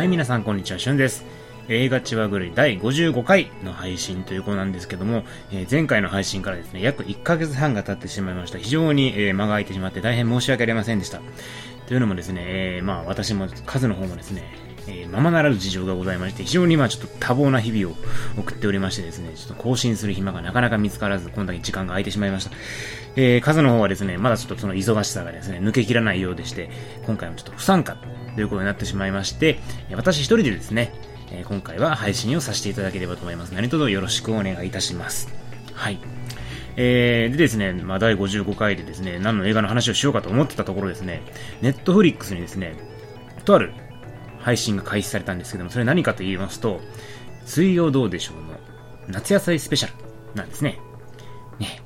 はい、皆さんこんにちは、しゅんです。映画ちわぐるい第55回の配信ということなんですけども、えー前回の配信からですね、約1ヶ月半が経ってしまいました。非常に、えー間が空いてしまって大変申し訳ありませんでした。というのもですね、えーまあ私も数の方もですね、えままならぬ事情がございまして、非常にまあちょっと多忙な日々を送っておりましてですね、ちょっと更新する暇がなかなか見つからず、こんだけ時間が空いてしまいました。えー数の方はですね、まだちょっとその忙しさがですね、抜けきらないようでして、今回もちょっと不参加ということになってしまいまして、私一人でですね、今回は配信をさせていただければと思います。何卒よろしくお願いいたします。はい。えー、でですね、まあ、第55回でですね、何の映画の話をしようかと思ってたところですね、ネットフリックスにですね、とある配信が開始されたんですけども、それ何かと言いますと、水曜どうでしょうの夏野菜スペシャルなんですね。ね、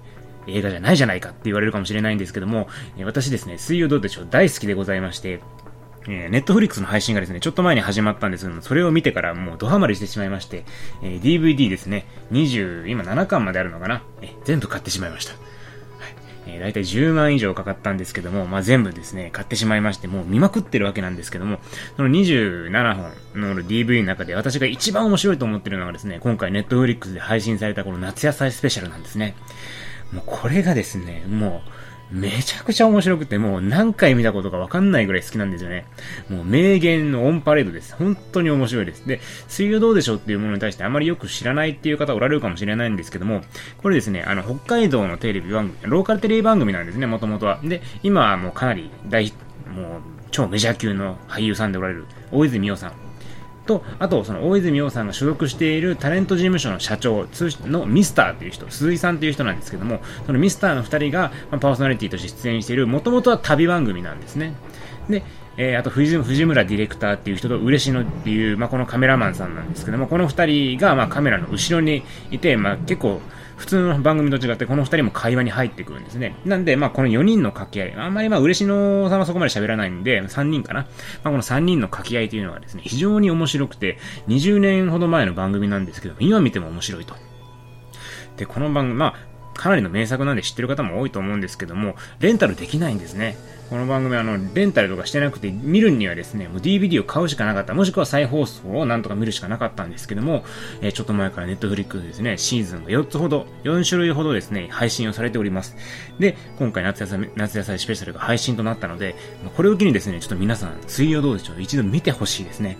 映画じゃないじゃないかって言われるかもしれないんですけども、私ですね、水曜どうでしょう大好きでございまして、えー、ネットフリックスの配信がですね、ちょっと前に始まったんですけども、それを見てからもうドハマりしてしまいまして、えー DVD ですね、20、今7巻まであるのかな、えー全部買ってしまいました。はいえー、大体10万以上かかったんですけども、まあ、全部ですね、買ってしまいまして、もう見まくってるわけなんですけども、その27本の DVD の中で私が一番面白いと思ってるのがですね、今回ネットフリックスで配信されたこの夏野菜スペシャルなんですね。もうこれがですね、もう、めちゃくちゃ面白くて、もう何回見たことかわかんないぐらい好きなんですよね。もう名言のオンパレードです。本当に面白いです。で、水曜どうでしょうっていうものに対してあまりよく知らないっていう方おられるかもしれないんですけども、これですね、あの、北海道のテレビ番組、ローカルテレビ番組なんですね、もともとは。で、今はもうかなり大、もう、超メジャー級の俳優さんでおられる、大泉洋さん。と、あと、その大泉洋さんが所属しているタレント事務所の社長通称のミスターという人、鈴井さんという人なんですけども、そのミスターの2人が、ま、パーソナリティとして出演している、もともとは旅番組なんですね。で、えーあと藤村ディレクターっていう人と嬉しのっていう、まあ、このカメラマンさんなんですけども、この二人が、ま、カメラの後ろにいて、まあ、結構、普通の番組と違って、この二人も会話に入ってくるんですね。なんで、まあ、この4人の掛け合い、あんまりまあ、嬉野さんはそこまで喋らないんで、3人かな。まあ、この3人の掛け合いというのはですね、非常に面白くて、20年ほど前の番組なんですけど、今見ても面白いと。で、この番組、まあ、かなりの名作なんで知ってる方も多いと思うんですけども、レンタルできないんですね。この番組、あの、レンタルとかしてなくて、見るにはですね、もう DVD を買うしかなかった。もしくは再放送をなんとか見るしかなかったんですけども、えーちょっと前からネットフリックスですね、シーズンが4つほど、4種類ほどですね、配信をされております。で、今回夏野菜、夏野菜スペシャルが配信となったので、これを機にですね、ちょっと皆さん、水曜どうでしょう一度見てほしいですね。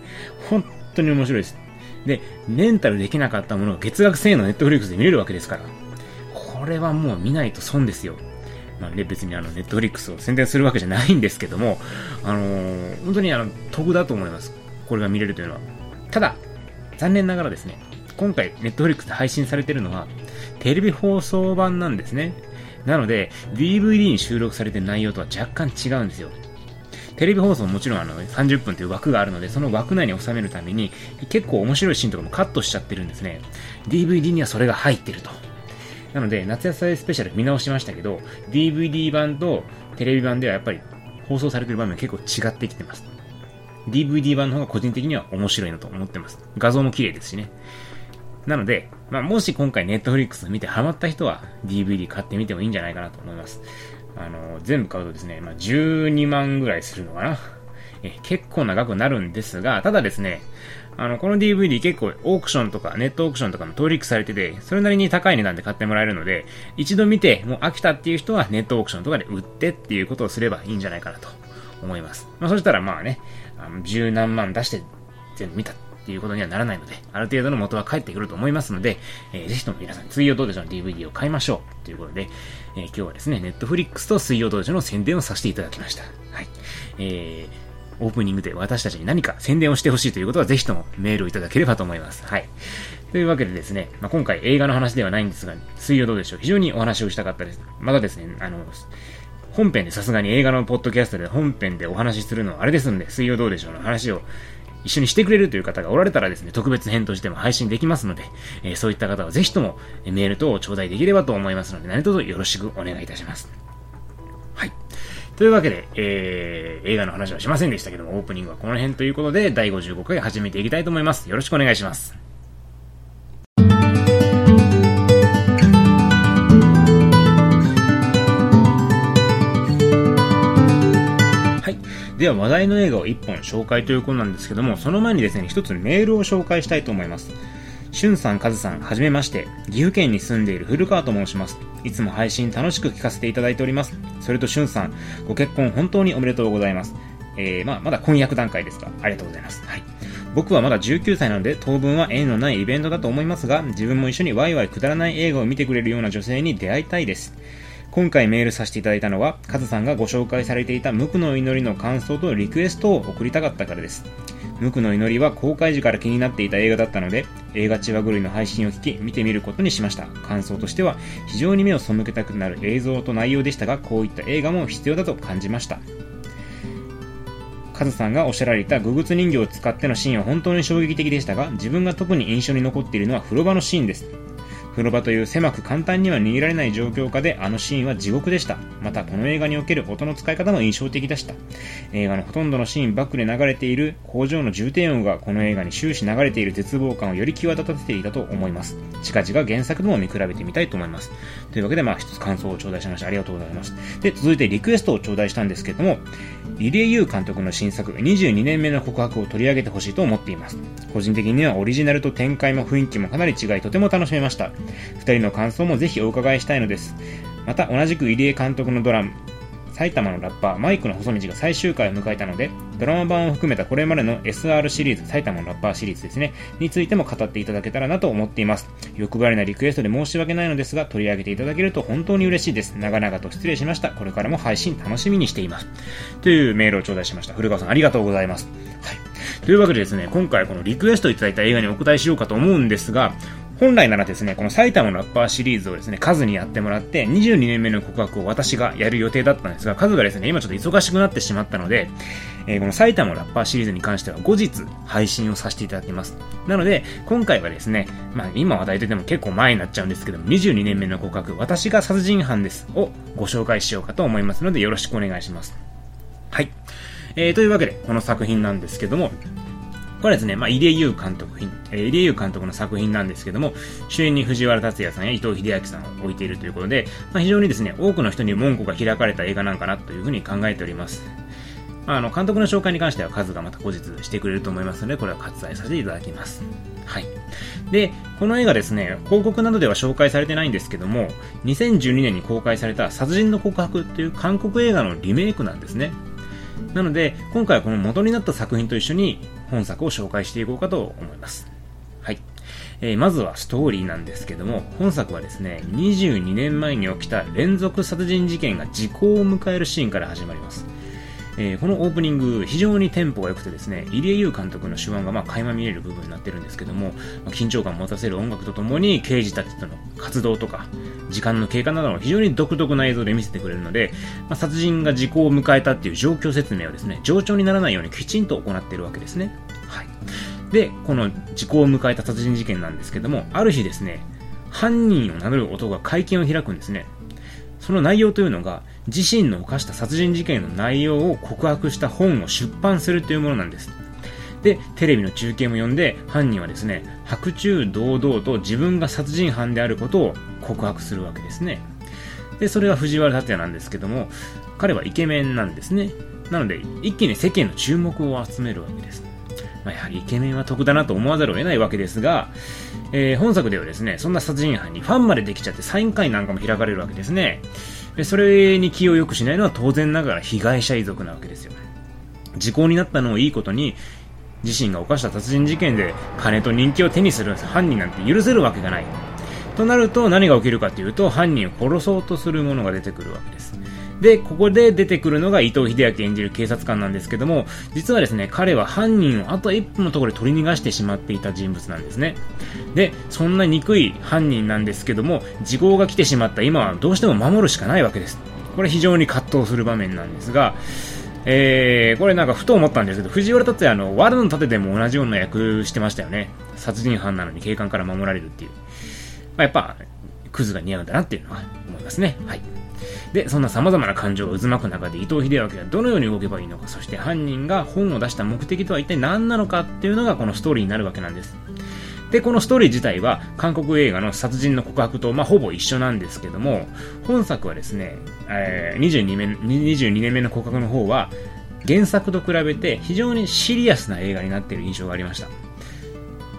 本当に面白いです。で、レンタルできなかったものが月額1000円のネットフリックスで見れるわけですから。これはもう見ないと損ですよ。まあね、別にあの、ネットフリックスを宣伝するわけじゃないんですけども、あのー本当にあの、得だと思います。これが見れるというのは。ただ、残念ながらですね、今回、ネットフリックスで配信されてるのは、テレビ放送版なんですね。なので、DVD に収録されてる内容とは若干違うんですよ。テレビ放送ももちろんあの30分という枠があるので、その枠内に収めるために、結構面白いシーンとかもカットしちゃってるんですね。DVD にはそれが入ってると。なので、夏野菜スペシャル見直しましたけど、DVD 版とテレビ版ではやっぱり放送されてる場面結構違ってきてます。DVD 版の方が個人的には面白いなと思ってます。画像も綺麗ですしね。なので、まあ、もし今回 Netflix 見てハマった人は DVD 買ってみてもいいんじゃないかなと思います。あの、全部買うとですね、まあ、12万ぐらいするのかな。え結構長くなるんですが、ただですね、あの、この DVD 結構オークションとかネットオークションとかも登録されてて、それなりに高い値段で買ってもらえるので、一度見てもう飽きたっていう人はネットオークションとかで売ってっていうことをすればいいんじゃないかなと思います。まあそしたらまあね、あの十何万出して全部見たっていうことにはならないので、ある程度の元は返ってくると思いますので、えーぜひとも皆さん、水曜どうでしょうの DVD を買いましょうということで、えー今日はですね、ネットフリックスと水曜どうでしょうの宣伝をさせていただきました。はい。えーオープニングで私たちに何か宣伝をしてほしいということはぜひともメールをいただければと思います。はい。というわけでですね、まあ、今回映画の話ではないんですが、水曜どうでしょう非常にお話をしたかったです。またですね、あの、本編でさすがに映画のポッドキャストで本編でお話しするのはあれですので、水曜どうでしょうの話を一緒にしてくれるという方がおられたらですね、特別編としても配信できますので、えーそういった方はぜひともメール等を頂戴できればと思いますので、何卒よろしくお願いいたします。というわけで、えー、映画の話はしませんでしたけども、オープニングはこの辺ということで、第55回始めていきたいと思います。よろしくお願いします。はい。では話題の映画を1本紹介ということなんですけども、その前にですね、一つメールを紹介したいと思います。しゅんさん、かずさん、はじめまして。岐阜県に住んでいる古川と申します。いつも配信楽しく聞かせていただいております。それとしゅんさん、ご結婚本当におめでとうございます。えー、まあ、まだ婚約段階ですが、ありがとうございます。はい。僕はまだ19歳なので当分は縁のないイベントだと思いますが、自分も一緒にワイワイくだらない映画を見てくれるような女性に出会いたいです。今回メールさせていただいたのは、カズさんがご紹介されていた無垢の祈りの感想とリクエストを送りたかったからです。無垢の祈りは公開時から気になっていた映画だったので、映画千葉狂いの配信を聞き、見てみることにしました。感想としては、非常に目を背けたくなる映像と内容でしたが、こういった映画も必要だと感じました。カズさんがおっしゃられたググツ人形を使ってのシーンは本当に衝撃的でしたが、自分が特に印象に残っているのは風呂場のシーンです。風呂場という狭く簡単には逃げられない状況下であのシーンは地獄でした。またこの映画における音の使い方も印象的でした。映画のほとんどのシーンバックで流れている工場の重低音がこの映画に終始流れている絶望感をより際立たせていたと思います。近々原作とも見比べてみたいと思います。というわけでまあ一つ感想を頂戴しました。ありがとうございます。で、続いてリクエストを頂戴したんですけども、入江優監督の新作22年目の告白を取り上げてほしいと思っています。個人的にはオリジナルと展開も雰囲気もかなり違いとても楽しめました。二人の感想もぜひお伺いしたいのです。また、同じく入江監督のドラマ、埼玉のラッパー、マイクの細道が最終回を迎えたので、ドラマ版を含めたこれまでの SR シリーズ、埼玉のラッパーシリーズですね、についても語っていただけたらなと思っています。欲張りなリクエストで申し訳ないのですが、取り上げていただけると本当に嬉しいです。長々と失礼しました。これからも配信楽しみにしています。というメールを頂戴しました。古川さん、ありがとうございます。はい。というわけでですね、今回このリクエストいただいた映画にお答えしようかと思うんですが、本来ならですね、この埼玉のラッパーシリーズをですね、数にやってもらって、22年目の告白を私がやる予定だったんですが、数がですね、今ちょっと忙しくなってしまったので、えー、この埼玉のラッパーシリーズに関しては後日配信をさせていただきます。なので、今回はですね、まあ今話題でても結構前になっちゃうんですけども、22年目の告白、私が殺人犯ですをご紹介しようかと思いますので、よろしくお願いします。はい。えー、というわけで、この作品なんですけども、これですね、まあ、入江優監督品、えー、入江優監督の作品なんですけども、主演に藤原竜也さんや伊藤英明さんを置いているということで、まあ、非常にですね、多くの人に門戸が開かれた映画なんかなというふうに考えております。まあ、の、監督の紹介に関しては数がまた後日してくれると思いますので、これは割愛させていただきます。はい。で、この映画ですね、広告などでは紹介されてないんですけども、2012年に公開された殺人の告白っていう韓国映画のリメイクなんですね。なので、今回はこの元になった作品と一緒に本作を紹介していこうかと思います。はい。えー、まずはストーリーなんですけども、本作はですね、22年前に起きた連続殺人事件が時効を迎えるシーンから始まります。えー、このオープニング、非常にテンポが良くてですね、入江優監督の手腕がまあ垣間見える部分になってるんですけども、まあ、緊張感を持たせる音楽とともに、刑事たちとの活動とか、時間の経過などの非常に独特な映像で見せてくれるので、まあ、殺人が時効を迎えたっていう状況説明をですね、冗長にならないようにきちんと行っているわけですね。はい。で、この時効を迎えた殺人事件なんですけども、ある日ですね、犯人を名乗る男が会見を開くんですね。その内容というのが、自身の犯した殺人事件の内容を告白した本を出版するというものなんです。で、テレビの中継も呼んで、犯人はですね、白昼堂々と自分が殺人犯であることを告白するわけですね。で、それが藤原竜也なんですけども、彼はイケメンなんですね。なので、一気に世間の注目を集めるわけです。まあ、やはりイケメンは得だなと思わざるを得ないわけですが、えー、本作ではですね、そんな殺人犯にファンまでできちゃってサイン会なんかも開かれるわけですね。でそれに気を良くしないのは当然ながら被害者遺族なわけですよ。時効になったのをいいことに、自身が犯した殺人事件で金と人気を手にする犯人なんて許せるわけがない。となると何が起きるかというと犯人を殺そうとする者が出てくるわけです。で、ここで出てくるのが伊藤英明演じる警察官なんですけども、実はですね、彼は犯人をあと一歩のところで取り逃がしてしまっていた人物なんですね。で、そんな憎い犯人なんですけども、時効が来てしまった今はどうしても守るしかないわけです。これ非常に葛藤する場面なんですが、えー、これなんかふと思ったんですけど、藤原竜也の悪の盾でも同じような役してましたよね。殺人犯なのに警官から守られるっていう。まあ、やっぱ、クズが似合うんだなっていうのは思いますね。はい。で、そんな様々な感情が渦巻く中で伊藤英明はどのように動けばいいのか、そして犯人が本を出した目的とは一体何なのかっていうのがこのストーリーになるわけなんです。で、このストーリー自体は韓国映画の殺人の告白と、まあ、ほぼ一緒なんですけども、本作はですね、えー、22, 年22年目の告白の方は、原作と比べて非常にシリアスな映画になっている印象がありました。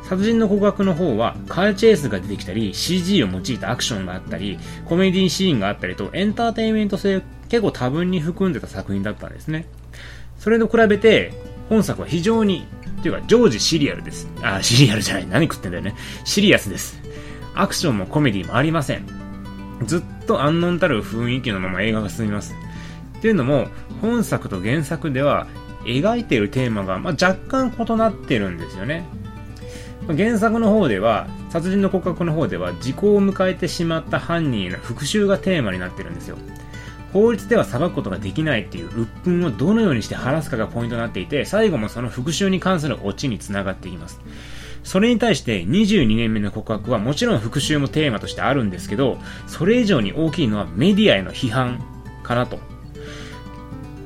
殺人の告白の方はカーチェイスが出てきたり CG を用いたアクションがあったりコメディシーンがあったりとエンターテインメント性結構多分に含んでた作品だったんですね。それと比べて本作は非常にというか常時シリアルです。あ、シリアルじゃない。何食ってんだよね。シリアスです。アクションもコメディもありません。ずっと安穏たる雰囲気のまま映画が進みます。っていうのも、本作と原作では描いているテーマが、まあ、若干異なってるんですよね。原作の方では、殺人の告白の方では、時効を迎えてしまった犯人への復讐がテーマになってるんですよ。法律では裁くことができないっていう鬱憤をどのようにして晴らすかがポイントになっていて、最後もその復讐に関するオチにつながっていきます。それに対して22年目の告白はもちろん復讐もテーマとしてあるんですけど、それ以上に大きいのはメディアへの批判かなと。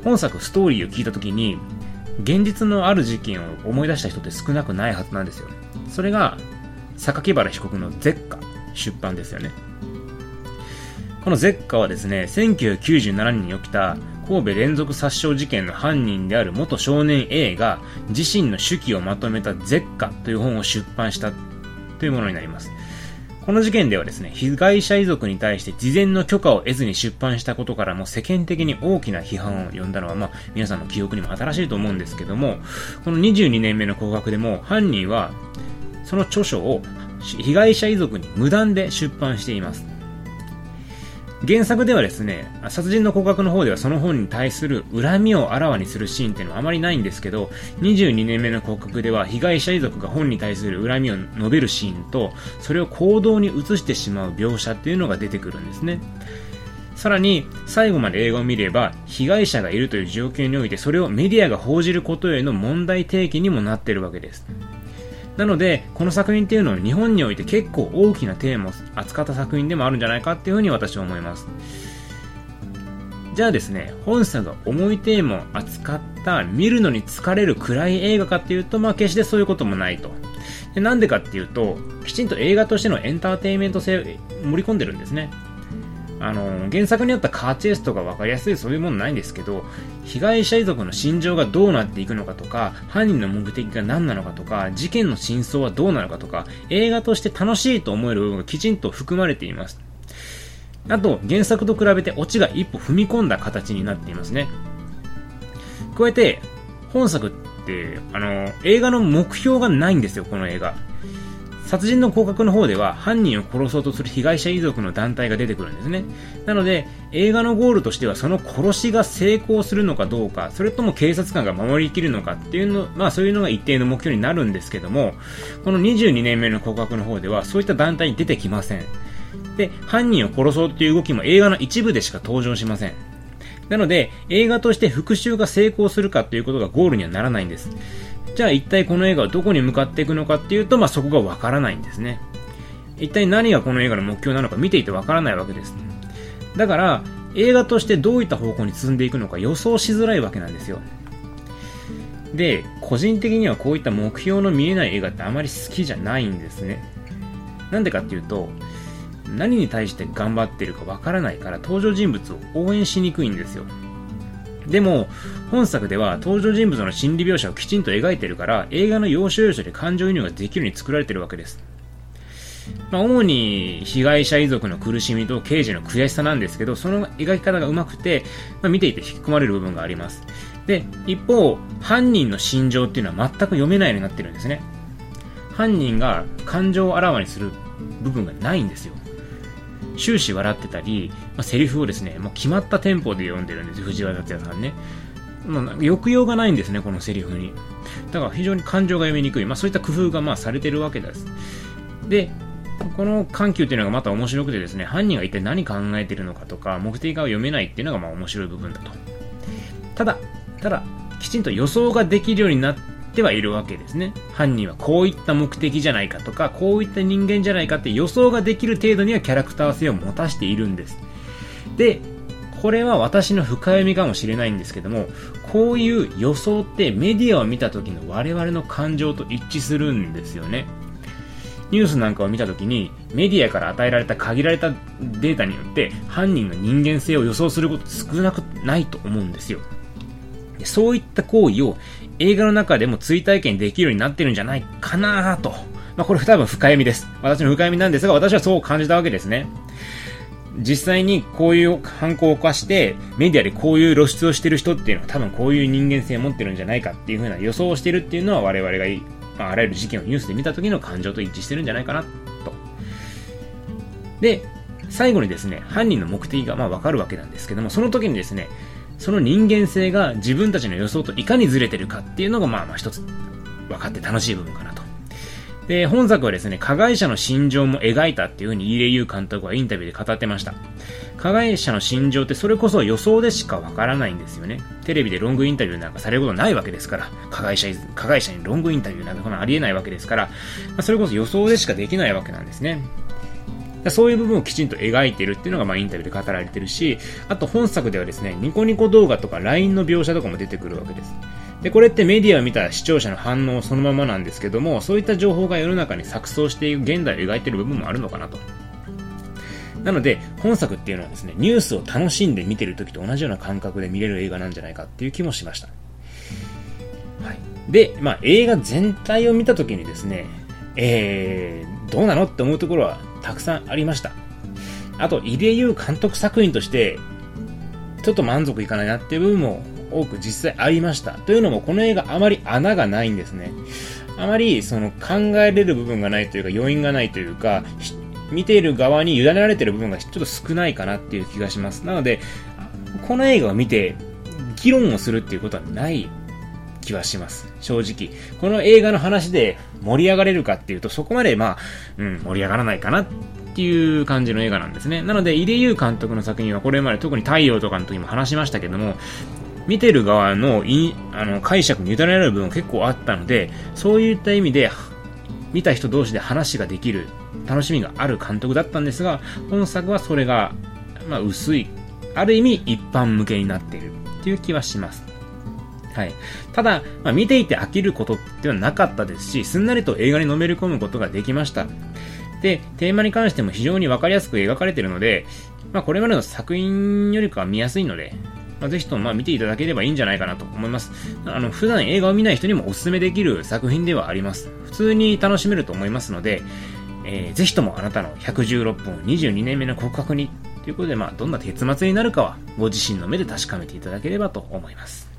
本作ストーリーを聞いた時に、現実のある事件を思い出した人って少なくないはずなんですよ。それが、榊原被告の絶下出版ですよね。この絶下はですね、1997年に起きた神戸連続殺傷事件の犯人である元少年 A が自身の手記をまとめた絶下という本を出版したというものになります。この事件ではですね、被害者遺族に対して事前の許可を得ずに出版したことからも世間的に大きな批判を呼んだのは、まあ、皆さんの記憶にも新しいと思うんですけども、この22年目の告白でも犯人はその著書を被害者遺族に無断で出版しています。原作ではですね、殺人の告白の方ではその本に対する恨みをあらわにするシーンっていうのはあまりないんですけど、22年目の告白では被害者遺族が本に対する恨みを述べるシーンと、それを行動に移してしまう描写っていうのが出てくるんですね。さらに、最後まで映画を見れば、被害者がいるという状況において、それをメディアが報じることへの問題提起にもなっているわけです。なので、この作品っていうのは日本において結構大きなテーマを扱った作品でもあるんじゃないかっていうふうに私は思います。じゃあですね、本作が重いテーマを扱った見るのに疲れる暗い映画かっていうと、まあ決してそういうこともないと。でなんでかっていうと、きちんと映画としてのエンターテインメント性を盛り込んでるんですね。あの、原作にあったカーチェイスとか分かりやすいそういうものないんですけど、被害者遺族の心情がどうなっていくのかとか、犯人の目的が何なのかとか、事件の真相はどうなのかとか、映画として楽しいと思える部分がきちんと含まれています。あと、原作と比べてオチが一歩踏み込んだ形になっていますね。加えて、本作って、あの、映画の目標がないんですよ、この映画。殺人の降格の方では犯人を殺そうとする被害者遺族の団体が出てくるんですね。なので、映画のゴールとしてはその殺しが成功するのかどうか、それとも警察官が守りきるのかっていうの、まあそういうのが一定の目標になるんですけども、この22年目の告白の方ではそういった団体に出てきません。で、犯人を殺そうっていう動きも映画の一部でしか登場しません。なので、映画として復讐が成功するかということがゴールにはならないんです。じゃあ一体この映画はどこに向かっていくのかっていうと、まあ、そこがわからないんですね。一体何がこの映画の目標なのか見ていてわからないわけです。だから、映画としてどういった方向に進んでいくのか予想しづらいわけなんですよ。で、個人的にはこういった目標の見えない映画ってあまり好きじゃないんですね。なんでかっていうと、何に対して頑張ってるかわからないから登場人物を応援しにくいんですよ。でも、本作では登場人物の心理描写をきちんと描いてるから、映画の要所要所で感情移入ができるように作られてるわけです。まあ、主に被害者遺族の苦しみと刑事の悔しさなんですけど、その描き方が上手くて、まあ、見ていて引き込まれる部分があります。で、一方、犯人の心情っていうのは全く読めないようになってるんですね。犯人が感情をあらわにする部分がないんですよ。終始笑ってたり、まあ、セリフをですね、もう決まったテンポで読んでるんです藤原達也さんね。まあ、抑揚がないんですね、このセリフに。だから非常に感情が読みにくい。まあ、そういった工夫がまあされてるわけです。で、この緩急っていうのがまた面白くてですね、犯人が一体何考えてるのかとか、目的が読めないっていうのがまあ面白い部分だと。ただ、ただ、きちんと予想ができるようになってはいるわけですね。犯人はこういった目的じゃないかとか、こういった人間じゃないかって予想ができる程度にはキャラクター性を持たしているんです。で、これは私の深読みかもしれないんですけども、こういう予想ってメディアを見た時の我々の感情と一致するんですよね。ニュースなんかを見た時にメディアから与えられた限られたデータによって犯人の人間性を予想すること少なくないと思うんですよ。でそういった行為を映画の中でも追体験できるようになってるんじゃないかなと。まあ、これ多分深読みです。私の深読みなんですが、私はそう感じたわけですね。実際にこういう犯行を犯してメディアでこういう露出をしてる人っていうのは多分こういう人間性を持ってるんじゃないかっていう風な予想をしてるっていうのは我々が、まあ、あらゆる事件をニュースで見た時の感情と一致してるんじゃないかなと。で、最後にですね、犯人の目的がまあわかるわけなんですけども、その時にですね、その人間性が自分たちの予想といかにずれてるかっていうのがまあまあ一つ分かって楽しい部分かなと。で、本作はですね、加害者の心情も描いたっていう風にイーレユー監督はインタビューで語ってました。加害者の心情ってそれこそ予想でしかわからないんですよね。テレビでロングインタビューなんかされることないわけですから、加害者、加害者にロングインタビューなんかありえないわけですからま、それこそ予想でしかできないわけなんですね。そういう部分をきちんと描いてるっていうのが、まあ、インタビューで語られてるし、あと本作ではですね、ニコニコ動画とか LINE の描写とかも出てくるわけです。で、これってメディアを見た視聴者の反応そのままなんですけども、そういった情報が世の中に錯綜している現代を描いている部分もあるのかなと。なので、本作っていうのはですね、ニュースを楽しんで見てる時と同じような感覚で見れる映画なんじゃないかっていう気もしました。はい。で、まあ映画全体を見た時にですね、えー、どうなのって思うところはたくさんありました。あと、入江優監督作品として、ちょっと満足いかないなっていう部分も多く実際ありました。というのも、この映画あまり穴がないんですね。あまり、その、考えれる部分がないというか、余韻がないというか、見ている側に委ねられている部分がちょっと少ないかなっていう気がします。なので、この映画を見て、議論をするっていうことはない気はします。正直。この映画の話で盛り上がれるかっていうと、そこまでまあ、うん、盛り上がらないかなっていう感じの映画なんですね。なので、井出優監督の作品はこれまで特に太陽とかの時も話しましたけども、見てる側のいあの解釈に委ねられる部分結構あったので、そういった意味で、見た人同士で話ができる楽しみがある監督だったんですが、本作はそれが、まあ、薄い、ある意味一般向けになっているっていう気はします。はい。ただ、まあ、見ていて飽きることってはなかったですし、すんなりと映画にのめり込むことができました。で、テーマに関しても非常にわかりやすく描かれているので、まあ、これまでの作品よりかは見やすいので、まあ、ぜひともまあ見ていただければいいんじゃないかなと思います。あの、普段映画を見ない人にもお勧めできる作品ではあります。普通に楽しめると思いますので、えー、ぜひともあなたの116分22年目の告白にということで、まあ、どんな結末になるかは、ご自身の目で確かめていただければと思います。